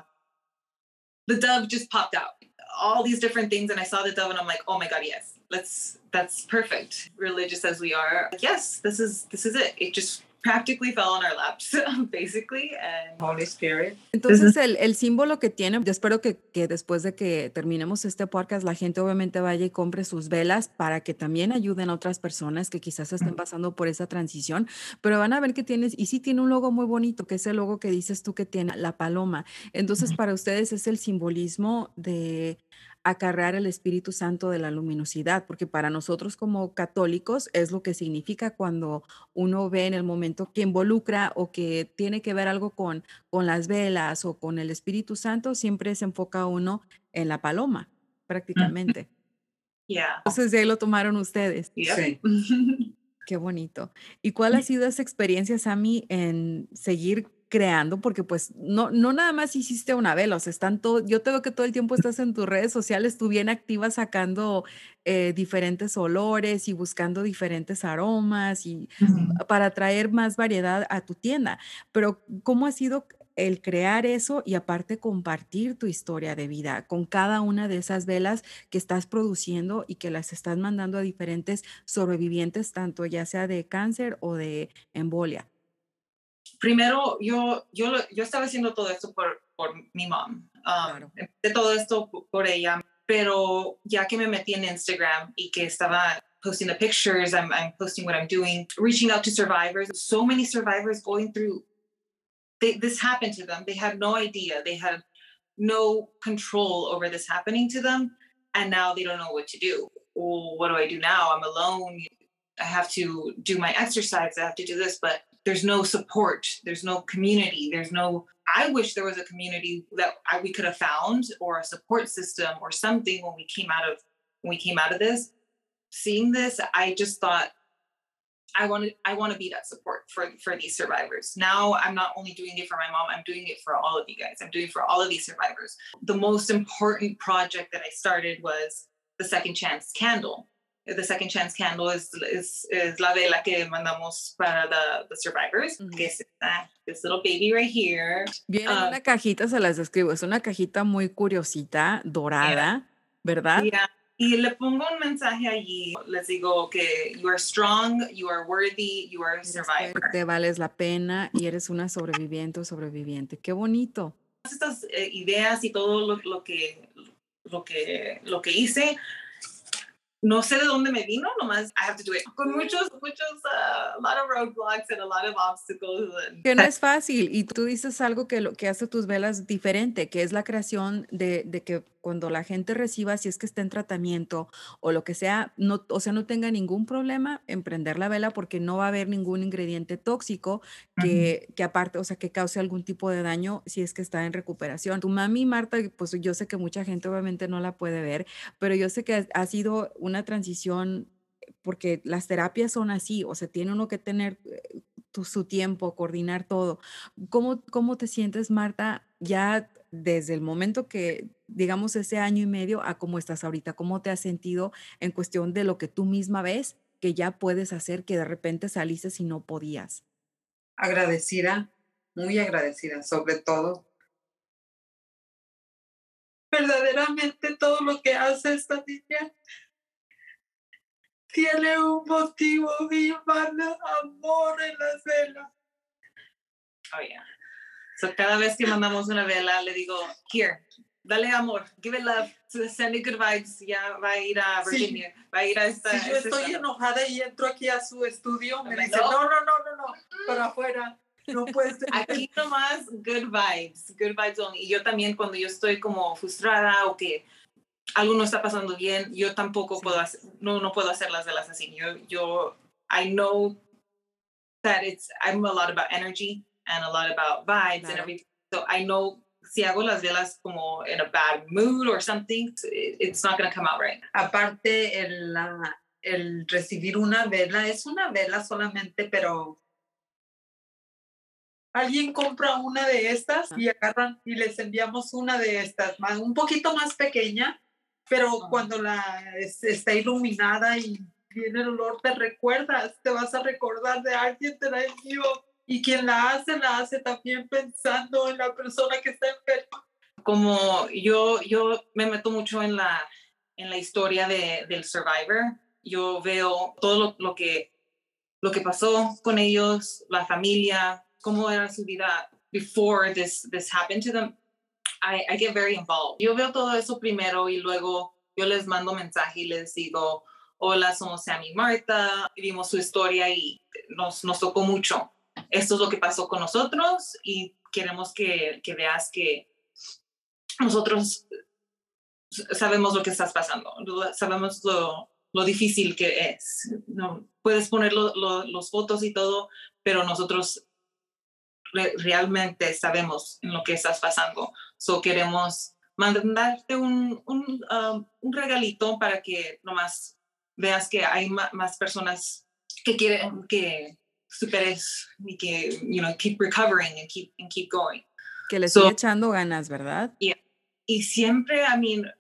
the dove just popped out. All these different things and I saw the dove and I'm like, "Oh my god, yes. Let's that's perfect. Religious as we are. Yes, this is this is it. It just practically fell on our laps, basically. And Holy Spirit. Entonces, el, el símbolo que tiene, yo espero que, que, después de que terminemos este podcast, la gente obviamente vaya y compre sus velas para que también ayuden a otras personas que quizás estén pasando por esa transición, pero van a ver que tienes, y sí tiene un logo muy bonito, que es el logo que dices tú que tiene la paloma. Entonces, para ustedes es el simbolismo de acarrear el Espíritu Santo de la luminosidad, porque para nosotros como católicos es lo que significa cuando uno ve en el momento que involucra o que tiene que ver algo con, con las velas o con el Espíritu Santo, siempre se enfoca uno en la paloma, prácticamente. Yeah. Entonces de ahí lo tomaron ustedes. Sí. Qué bonito. ¿Y cuál ha sido esa experiencia, Sammy, en seguir creando, porque pues no, no nada más hiciste una vela, o sea, están todo, yo te veo que todo el tiempo estás en tus redes sociales, tú bien activa sacando eh, diferentes olores y buscando diferentes aromas y para traer más variedad a tu tienda. Pero ¿cómo ha sido el crear eso y aparte compartir tu historia de vida con cada una de esas velas que estás produciendo y que las estás mandando a diferentes sobrevivientes, tanto ya sea de cáncer o de embolia? Primero yo, yo, yo estaba haciendo todo esto por, por mi mom. Um, De todo esto por ella, pero ya que me metí en Instagram y que estaba posting the pictures, I'm, I'm posting what I'm doing, reaching out to survivors. So many survivors going through they, this happened to them. They had no idea. They had no control over this happening to them. And now they don't know what to do. Well, what do I do now? I'm alone. I have to do my exercise. I have to do this. But there's no support there's no community there's no i wish there was a community that I, we could have found or a support system or something when we came out of when we came out of this. Seeing this i just thought i want to i want to be that support for for these survivors. Now i'm not only doing it for my mom i'm doing it for all of you guys. I'm doing it for all of these survivors. The most important project that i started was the second chance candle the Second Chance Candle es, es, es, la vela que mandamos para the, the survivors, -hmm. que es esta, this little baby right here. Viene uh, una cajita, se las describo, es una cajita muy curiosita, dorada, yeah. ¿verdad? Yeah. Y le pongo un mensaje allí, les digo que you are strong, you are worthy, you are a survivor. Te vales la pena y eres una sobreviviente o sobreviviente. Qué bonito. Estas eh, ideas y todo lo, lo, que, lo, que, lo que hice no sé de dónde me vino, nomás I have to do it. Con muchos, muchos, uh, a lot of roadblocks and a lot of obstacles. And... Que no es fácil. Y tú dices algo que, lo, que hace tus velas diferente, que es la creación de, de que cuando la gente reciba, si es que está en tratamiento o lo que sea, no, o sea, no tenga ningún problema en prender la vela porque no va a haber ningún ingrediente tóxico que, que aparte, o sea, que cause algún tipo de daño si es que está en recuperación. Tu mami, Marta, pues yo sé que mucha gente obviamente no la puede ver, pero yo sé que ha sido una transición porque las terapias son así, o sea, tiene uno que tener eh, tu, su tiempo, coordinar todo. ¿Cómo, ¿Cómo te sientes, Marta, ya desde el momento que, digamos, ese año y medio a cómo estás ahorita? ¿Cómo te has sentido en cuestión de lo que tú misma ves que ya puedes hacer que de repente saliste si no podías? Agradecida, muy agradecida, sobre todo. Verdaderamente todo lo que hace esta niña tiene un motivo y amor en las velas. Oh, yeah. So cada vez que mandamos una vela, le digo, here, dale amor, give it love, send it good vibes, ya va a ir a Virginia, sí. va a ir a esta... Si yo estoy enojada y entro aquí a su estudio, me dice, no, no, no, no, no, pero afuera. no puede ser. Aquí nomás good vibes, good vibes. Y yo también cuando yo estoy como frustrada o que algo no está pasando bien, yo tampoco puedo hacer, no, no puedo hacer las velas así. Yo, yo, I know that it's, I'm a lot about energy and a lot about vibes and everything. So I know si hago las velas como in a bad mood or something, it's not going to come out right. Aparte, el, el recibir una vela es una vela solamente, pero alguien compra una de estas y agarran y les enviamos una de estas, más, un poquito más pequeña, pero cuando la está iluminada y viene el olor, te recuerdas, te vas a recordar de alguien, te la envió. Y quien la hace, la hace también pensando en la persona que está enferma. Como yo, yo me meto mucho en la, en la historia de, del survivor, yo veo todo lo, lo, que, lo que pasó con ellos, la familia, cómo era su vida before this, this happened to them. I, I get very involved. Yo veo todo eso primero y luego yo les mando mensaje y les digo, hola, somos Sammy y Marta, vimos su historia y nos, nos tocó mucho. Esto es lo que pasó con nosotros y queremos que, que veas que nosotros sabemos lo que estás pasando, sabemos lo, lo difícil que es. No, puedes poner los fotos y todo, pero nosotros realmente sabemos en lo que estás pasando. So queremos mandarte un, un, um, un regalito para que nomás veas que hay más personas que quieren que superes y que, you know, keep recovering and keep, and keep going. Que le estoy echando ganas, ¿verdad? Yeah. Y siempre, I mean,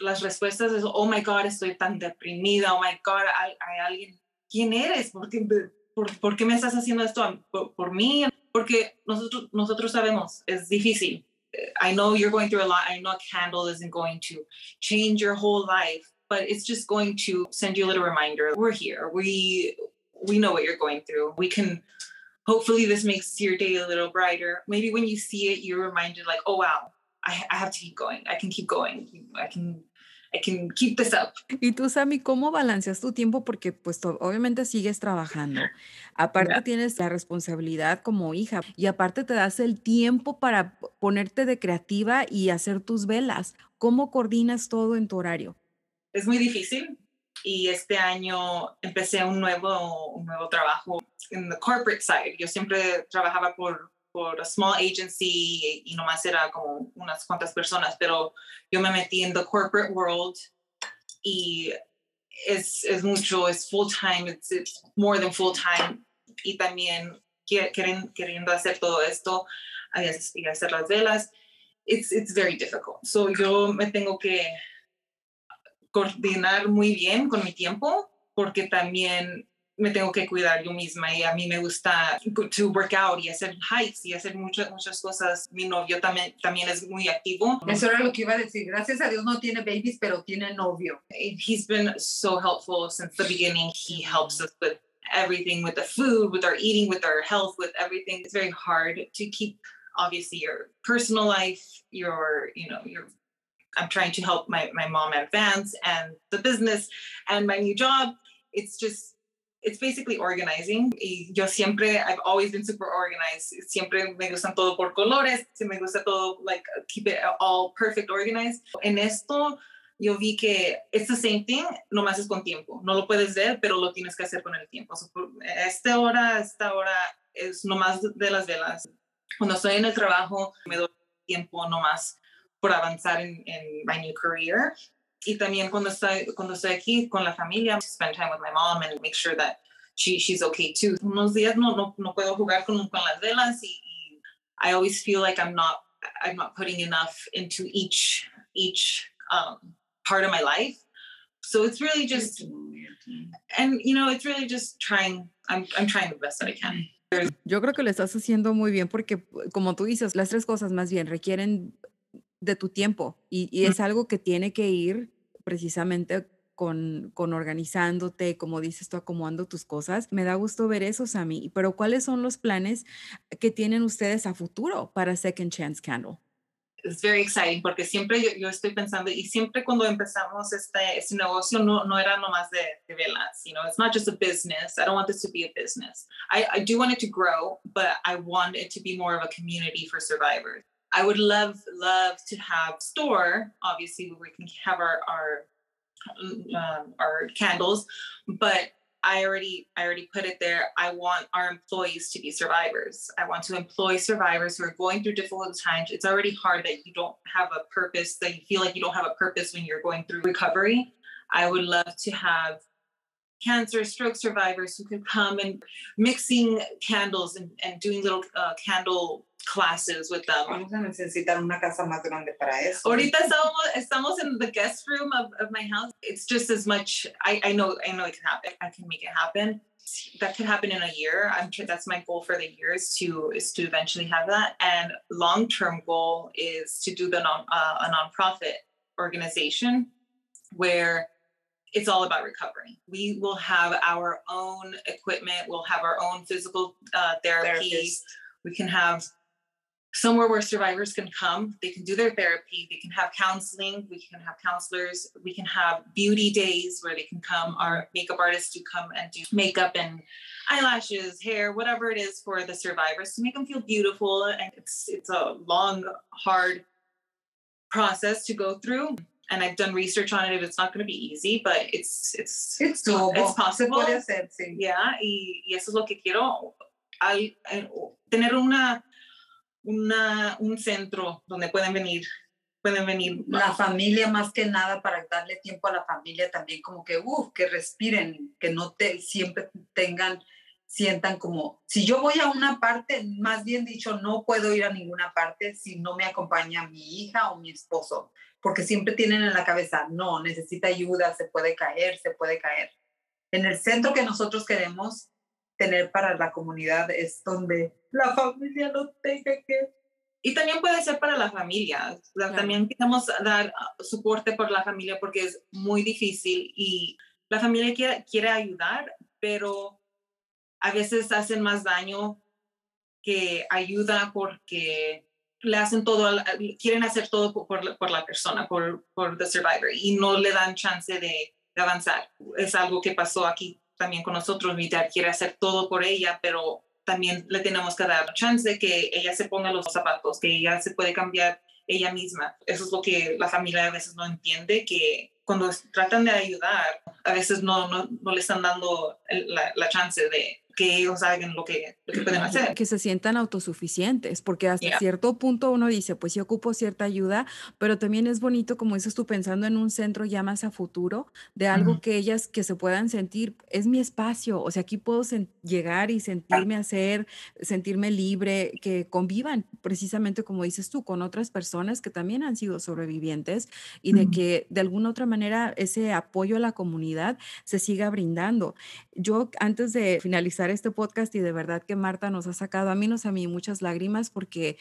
las respuestas es, oh my God, estoy tan deprimida, oh my God, hay, hay alguien, ¿quién eres? ¿Por qué, por, por qué me estás haciendo esto por, por mí? porque nosotros, nosotros sabemos, es difícil. I know you're going through a lot. I know a candle isn't going to change your whole life, but it's just going to send you a little reminder. We're here. We we know what you're going through. We can hopefully this makes your day a little brighter. Maybe when you see it, you're reminded like, oh wow, I, I have to keep going. I can keep going. I can I can keep this up. Y tú, Sammy, ¿cómo balanceas tu tiempo? Porque pues obviamente sigues trabajando. Aparte tienes la responsabilidad como hija y aparte te das el tiempo para ponerte de creativa y hacer tus velas. ¿Cómo coordinas todo en tu horario? Es muy difícil y este año empecé un nuevo, un nuevo trabajo en the corporate side. Yo siempre trabajaba por por a small agency y nomás era como unas cuantas personas, pero yo me metí en the corporate world y es, es mucho, es full time, it's, it's more than full time y también quieren, queriendo hacer todo esto y hacer las velas, it's, it's very difficult. So yo me tengo que coordinar muy bien con mi tiempo porque también me tengo que cuidar yo misma y a mí me gusta to work out y hacer hikes y hacer muchas muchas cosas. Mi novio también también es muy activo. Eso era lo que iba a decir. Gracias a Dios no tiene babies, pero tiene novio. He's been so helpful since the beginning. He helps us with everything with the food, with our eating, with our health, with everything. It's very hard to keep obviously your personal life, your, you know, your I'm trying to help my, my mom advance and the business and my new job. It's just it's basically organizing. Y yo siempre, I've always been super organized. Siempre me gustan todo por colores, me gusta todo, like, keep it all perfect organized. En esto, yo vi que it's the same thing, nomás es con tiempo. No lo puedes ver, pero lo tienes que hacer con el tiempo. So, esta hora, esta hora es nomás de las velas. Cuando estoy en el trabajo, me doy tiempo nomás por avanzar en, en my new career y también cuando estoy, cuando estoy aquí con la familia, spend time with my mom and make sure that she, she's okay too. Unos días no, no, no puedo jugar con, con las velas y, y I always feel like I'm not, I'm not putting enough into each, each um, part of my life. So it's really just, and you know, it's really just trying, I'm, I'm trying the best that I can. Yo creo que lo estás haciendo muy bien porque, como tú dices, las tres cosas más bien requieren de tu tiempo y, y es algo que tiene que ir precisamente con, con, organizándote, como dices tú, acomodando tus cosas. Me da gusto ver eso, Sammy. Pero ¿cuáles son los planes que tienen ustedes a futuro para Second Chance Candle? es very exciting porque siempre yo, yo, estoy pensando y siempre cuando empezamos este, este negocio no, no era nomás de, de velas, you know, it's not just a business. I don't want this to be a business. I, I do want it to grow, but I want it to be more of a community for survivors. I would love, love to have store, obviously where we can have our, our, um, our candles, but I already I already put it there. I want our employees to be survivors. I want to employ survivors who are going through difficult times. It's already hard that you don't have a purpose, that you feel like you don't have a purpose when you're going through recovery. I would love to have cancer, stroke survivors who could come and mixing candles and, and doing little uh, candle classes with them. Vamos a necesitar una casa más grande para eso. Ahorita estamos, estamos in the guest room of, of my house. It's just as much, I, I know, I know it can happen. I can make it happen. That could happen in a year. I'm sure that's my goal for the year is to is to eventually have that. And long term goal is to do the non uh, a nonprofit organization where it's all about recovery. We will have our own equipment. We'll have our own physical uh, therapy. Therapist. We can have somewhere where survivors can come. They can do their therapy. They can have counseling. We can have counselors. We can have beauty days where they can come. Our makeup artists do come and do makeup and eyelashes, hair, whatever it is for the survivors to make them feel beautiful. And it's it's a long, hard process to go through. And I've done research on it. It's not going to be easy, but it's it's it's doable. It's possible. Se puede hacer, sí. Yeah, y, y eso es lo que quiero. Al, al, tener una una, un centro donde pueden venir, pueden venir. La familia más que nada para darle tiempo a la familia también como que, uff, que respiren, que no te siempre tengan, sientan como, si yo voy a una parte, más bien dicho, no puedo ir a ninguna parte si no me acompaña mi hija o mi esposo, porque siempre tienen en la cabeza, no, necesita ayuda, se puede caer, se puede caer. En el centro que nosotros queremos tener para la comunidad es donde la familia no tenga que... Y también puede ser para la familia. Claro. También queremos dar ah, soporte por la familia porque es muy difícil y la familia quiere, quiere ayudar, pero a veces hacen más daño que ayuda porque le hacen todo, quieren hacer todo por, por la persona, por, por the survivor y no le dan chance de, de avanzar. Es algo que pasó aquí también con nosotros. Mi dad quiere hacer todo por ella, pero también le tenemos que dar chance de que ella se ponga los zapatos, que ella se puede cambiar ella misma. Eso es lo que la familia a veces no entiende, que cuando tratan de ayudar, a veces no, no, no le están dando la, la chance de, que ellos hagan lo que, lo que pueden hacer. Que se sientan autosuficientes, porque hasta yeah. cierto punto uno dice, pues sí ocupo cierta ayuda, pero también es bonito, como dices tú, pensando en un centro ya más a futuro, de algo uh -huh. que ellas que se puedan sentir, es mi espacio, o sea, aquí puedo llegar y sentirme hacer, sentirme libre, que convivan precisamente como dices tú, con otras personas que también han sido sobrevivientes y uh -huh. de que de alguna otra manera ese apoyo a la comunidad se siga brindando. Yo antes de finalizar este podcast y de verdad que Marta nos ha sacado a mí, nos a mí muchas lágrimas porque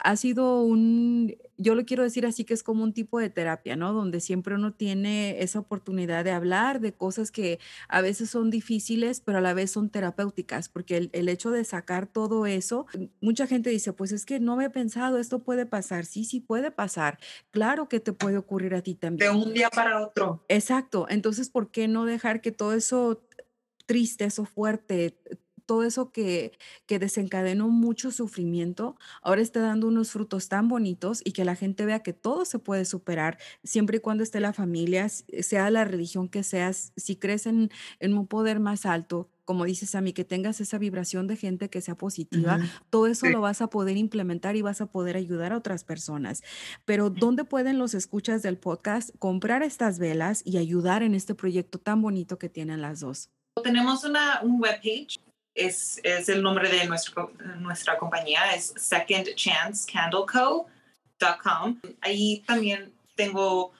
ha sido un, yo lo quiero decir así, que es como un tipo de terapia, ¿no? Donde siempre uno tiene esa oportunidad de hablar de cosas que a veces son difíciles, pero a la vez son terapéuticas, porque el, el hecho de sacar todo eso, mucha gente dice, pues es que no me he pensado, esto puede pasar, sí, sí puede pasar, claro que te puede ocurrir a ti también. De un día para otro. Exacto, entonces, ¿por qué no dejar que todo eso triste, eso fuerte, todo eso que, que desencadenó mucho sufrimiento, ahora está dando unos frutos tan bonitos y que la gente vea que todo se puede superar siempre y cuando esté la familia, sea la religión que seas, si crees en, en un poder más alto, como dices a mí, que tengas esa vibración de gente que sea positiva, uh -huh. todo eso sí. lo vas a poder implementar y vas a poder ayudar a otras personas. Pero ¿dónde pueden los escuchas del podcast comprar estas velas y ayudar en este proyecto tan bonito que tienen las dos? Tenemos una un webpage es, es el nombre de nuestro, nuestra compañía, es secondchancecandleco.com. Ahí también tengo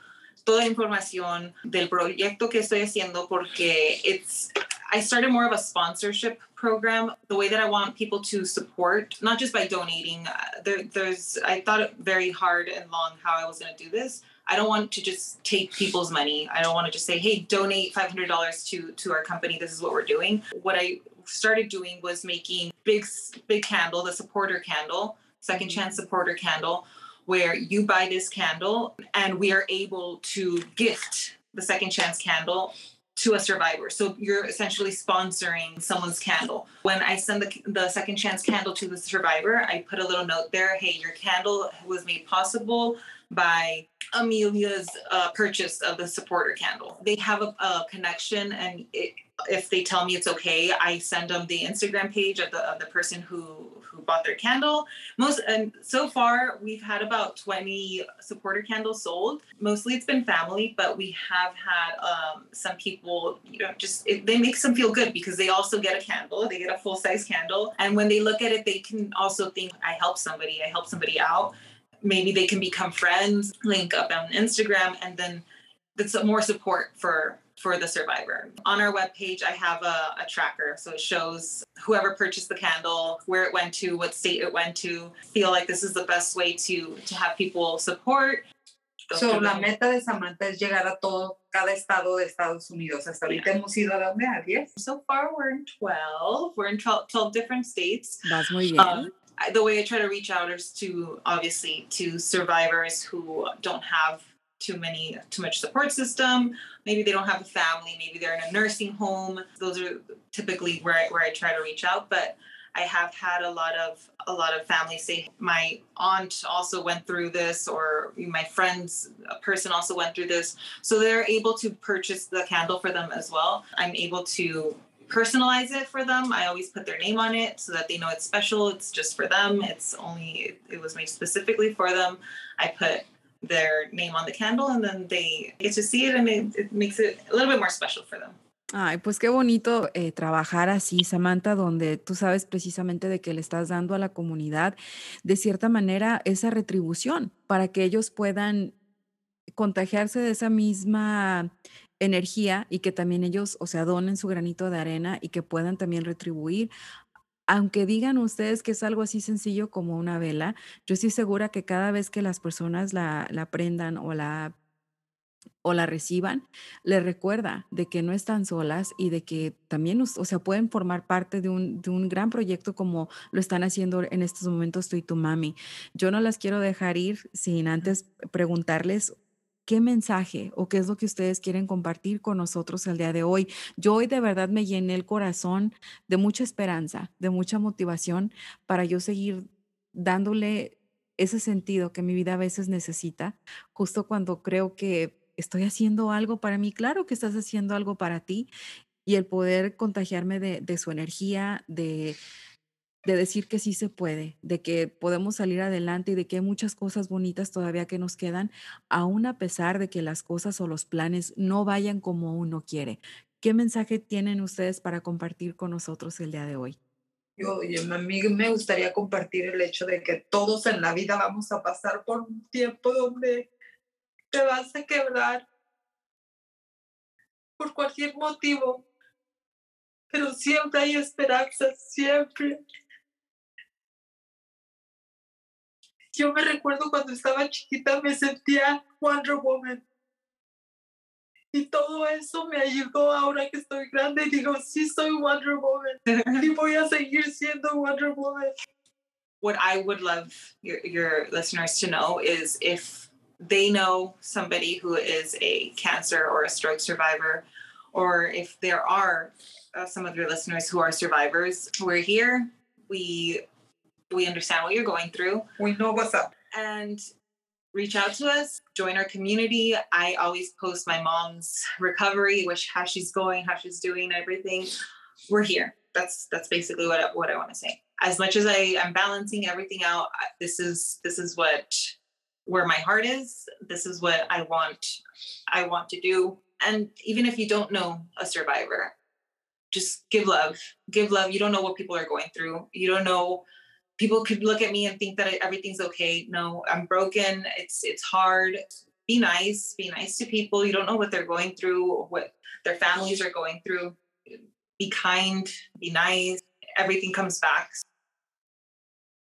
toda la información del proyecto que estoy haciendo porque it's I started more of a sponsorship program. The way that I want people to support, not just by donating. Uh, there, there's I thought very hard and long how I was going to do this. I don't want to just take people's money. I don't want to just say, "Hey, donate five hundred dollars to to our company. This is what we're doing." What I started doing was making big big candle, the supporter candle, second chance supporter candle, where you buy this candle and we are able to gift the second chance candle to a survivor. So you're essentially sponsoring someone's candle. When I send the, the second chance candle to the survivor, I put a little note there hey, your candle was made possible by Amelia's uh, purchase of the supporter candle. They have a, a connection, and it, if they tell me it's okay, I send them the Instagram page of the of the person who who bought their candle. Most and so far we've had about 20 supporter candles sold. Mostly it's been family, but we have had um, some people, you know, just it, they make them feel good because they also get a candle, they get a full size candle, and when they look at it, they can also think, I helped somebody, I helped somebody out. Maybe they can become friends, link up on Instagram, and then that's more support for for the survivor. On our webpage, I have a, a, tracker. So it shows whoever purchased the candle, where it went to, what state it went to. Feel like this is the best way to, to have people support. So la meta de Samantha es llegar a todo, cada estado de Estados Unidos. Hasta ahorita yeah. hemos ido a dónde? A 10? So far we're in 12. We're in 12, 12 different states. Vas muy bien. Um, the way I try to reach out is to obviously to survivors who don't have too many too much support system. Maybe they don't have a family maybe they're in a nursing home. Those are typically where I, where I try to reach out but I have had a lot of a lot of families say my aunt also went through this or my friends a person also went through this. So they're able to purchase the candle for them as well. I'm able to personalize it for them. I always put their name on it so that they know it's special. It's just for them. It's only it was made specifically for them. I put their name on the candle and then they get to see it and it, it makes it a little bit more special for them. Ay, pues qué bonito eh, trabajar así, Samantha, donde tú sabes precisamente de que le estás dando a la comunidad, de cierta manera, esa retribución para que ellos puedan contagiarse de esa misma energía y que también ellos, o sea, donen su granito de arena y que puedan también retribuir aunque digan ustedes que es algo así sencillo como una vela, yo estoy segura que cada vez que las personas la, la prendan o la o la reciban, les recuerda de que no están solas y de que también, o sea, pueden formar parte de un, de un gran proyecto como lo están haciendo en estos momentos tú y tu mami. Yo no las quiero dejar ir sin antes preguntarles qué mensaje o qué es lo que ustedes quieren compartir con nosotros el día de hoy. Yo hoy de verdad me llené el corazón de mucha esperanza, de mucha motivación para yo seguir dándole ese sentido que mi vida a veces necesita, justo cuando creo que estoy haciendo algo para mí. Claro que estás haciendo algo para ti y el poder contagiarme de, de su energía, de de decir que sí se puede, de que podemos salir adelante y de que hay muchas cosas bonitas todavía que nos quedan, aún a pesar de que las cosas o los planes no vayan como uno quiere. ¿Qué mensaje tienen ustedes para compartir con nosotros el día de hoy? Yo, a mí me gustaría compartir el hecho de que todos en la vida vamos a pasar por un tiempo donde te vas a quebrar por cualquier motivo, pero siempre hay esperanza, siempre. Yo me recuerdo cuando estaba chiquita me sentía Wonder Woman. Y todo eso me ayudó ahora que estoy grande y digo, sí soy Wonder Woman. y voy a seguir siendo Wonder Woman. What I would love your, your listeners to know is if they know somebody who is a cancer or a stroke survivor, or if there are uh, some of your listeners who are survivors, we're here. We we understand what you're going through. We know what's up. And reach out to us, join our community. I always post my mom's recovery, which how she's going, how she's doing, everything. We're here. That's that's basically what I, what I want to say. As much as I am balancing everything out, this is this is what where my heart is. This is what I want I want to do. And even if you don't know a survivor, just give love. Give love. You don't know what people are going through. You don't know people could look at me and think that everything's okay. No, I'm broken. It's it's hard. Be nice. Be nice to people. You don't know what they're going through, what their families are going through. Be kind. Be nice. Everything comes back.